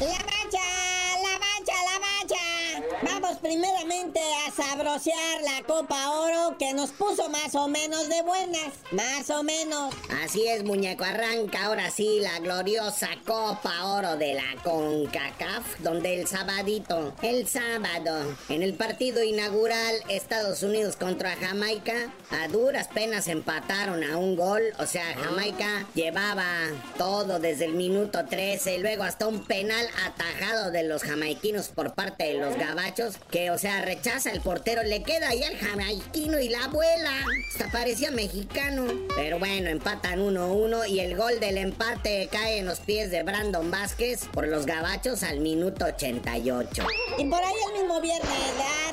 La sabrosear la Copa Oro que nos puso más o menos de buenas. Más o menos. Así es, muñeco. Arranca ahora sí la gloriosa Copa Oro de la CONCACAF, donde el sabadito, el sábado, en el partido inaugural Estados Unidos contra Jamaica, a duras penas empataron a un gol. O sea, Jamaica llevaba todo desde el minuto 13, luego hasta un penal atajado de los jamaiquinos por parte de los gabachos, que o sea, rechaza el portero, le queda ahí al jamaiquino y la abuela. Hasta parecía mexicano. Pero bueno, empatan 1-1 y el gol del empate cae en los pies de Brandon Vázquez por los gabachos al minuto 88. Y por ahí el mismo viernes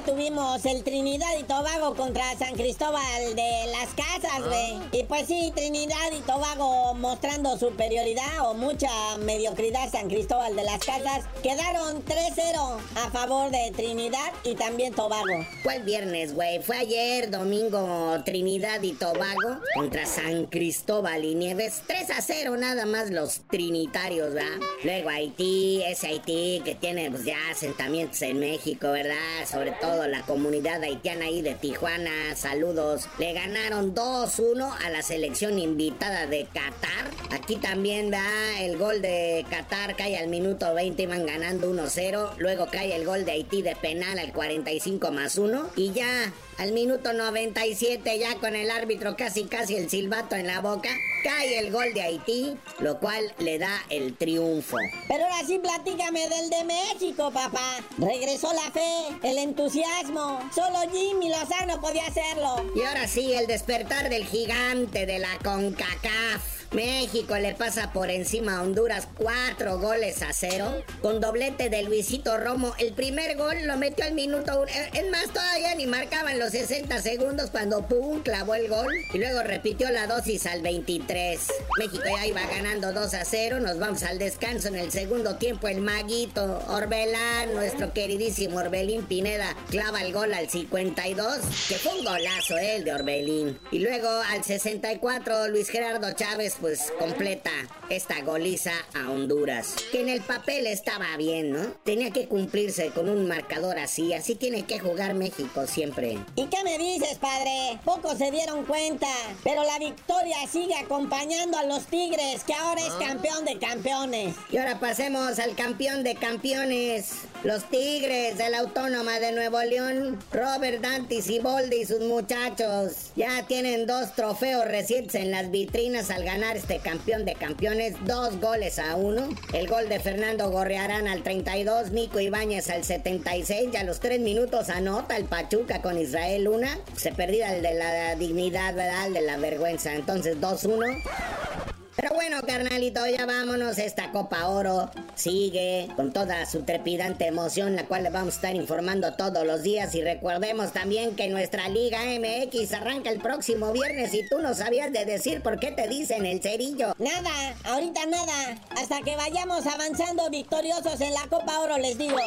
tuvimos el Trinidad y Tobago contra San Cristóbal de las Casas, güey. Y pues sí, Trinidad y Tobago mostrando superioridad o mucha mediocridad San Cristóbal de las Casas. Quedaron 3-0 a favor de Trinidad y también Tobago. Fue el viernes, güey. Fue ayer, domingo, Trinidad y Tobago contra San Cristóbal y Nieves. 3 a 0 nada más los trinitarios, ¿verdad? Luego Haití, ese Haití que tiene pues, ya asentamientos en México, ¿verdad? Sobre todo la comunidad haitiana ahí de Tijuana. Saludos. Le ganaron 2-1 a la selección invitada de Qatar. Aquí también da el gol de Qatar, cae al minuto 20, iban ganando 1-0. Luego cae el gol de Haití de penal al 45 más 1. Y ya al minuto 97, ya con el árbitro casi casi el silbato en la boca, cae el gol de Haití, lo cual le da el triunfo. Pero ahora sí platícame del de México, papá. Regresó la fe, el entusiasmo. Solo Jimmy Lozano podía hacerlo. Y ahora sí, el despertar del gigante de la CONCACAF. México le pasa por encima a Honduras cuatro goles a cero. Con doblete de Luisito Romo. El primer gol lo metió al minuto uno. Es más, todavía ni marcaban los 60 segundos cuando pum clavó el gol. Y luego repitió la dosis al 23. México ya iba ganando 2 a 0. Nos vamos al descanso en el segundo tiempo. El maguito Orbelán, nuestro queridísimo Orbelín Pineda, clava el gol al 52. Que fue un golazo, eh, el de Orbelín. Y luego al 64, Luis Gerardo Chávez pues completa esta goliza a Honduras. Que en el papel estaba bien, ¿no? Tenía que cumplirse con un marcador así, así tiene que jugar México siempre. ¿Y qué me dices, padre? Pocos se dieron cuenta, pero la victoria sigue acompañando a los Tigres, que ahora es campeón de campeones. Y ahora pasemos al campeón de campeones. Los Tigres de la Autónoma de Nuevo León, Robert Dantis y Boldi y sus muchachos, ya tienen dos trofeos recientes en las vitrinas al ganar este campeón de campeones, dos goles a uno. El gol de Fernando Gorrearán al 32, Nico Ibáñez al 76, y a los tres minutos anota el Pachuca con Israel Luna. Se perdía el de la dignidad, ¿verdad? El de la vergüenza. Entonces 2-1. Pero bueno, carnalito, ya vámonos. Esta Copa Oro sigue con toda su trepidante emoción, la cual le vamos a estar informando todos los días. Y recordemos también que nuestra Liga MX arranca el próximo viernes y tú no sabías de decir por qué te dicen el cerillo. Nada, ahorita nada. Hasta que vayamos avanzando victoriosos en la Copa Oro, les digo.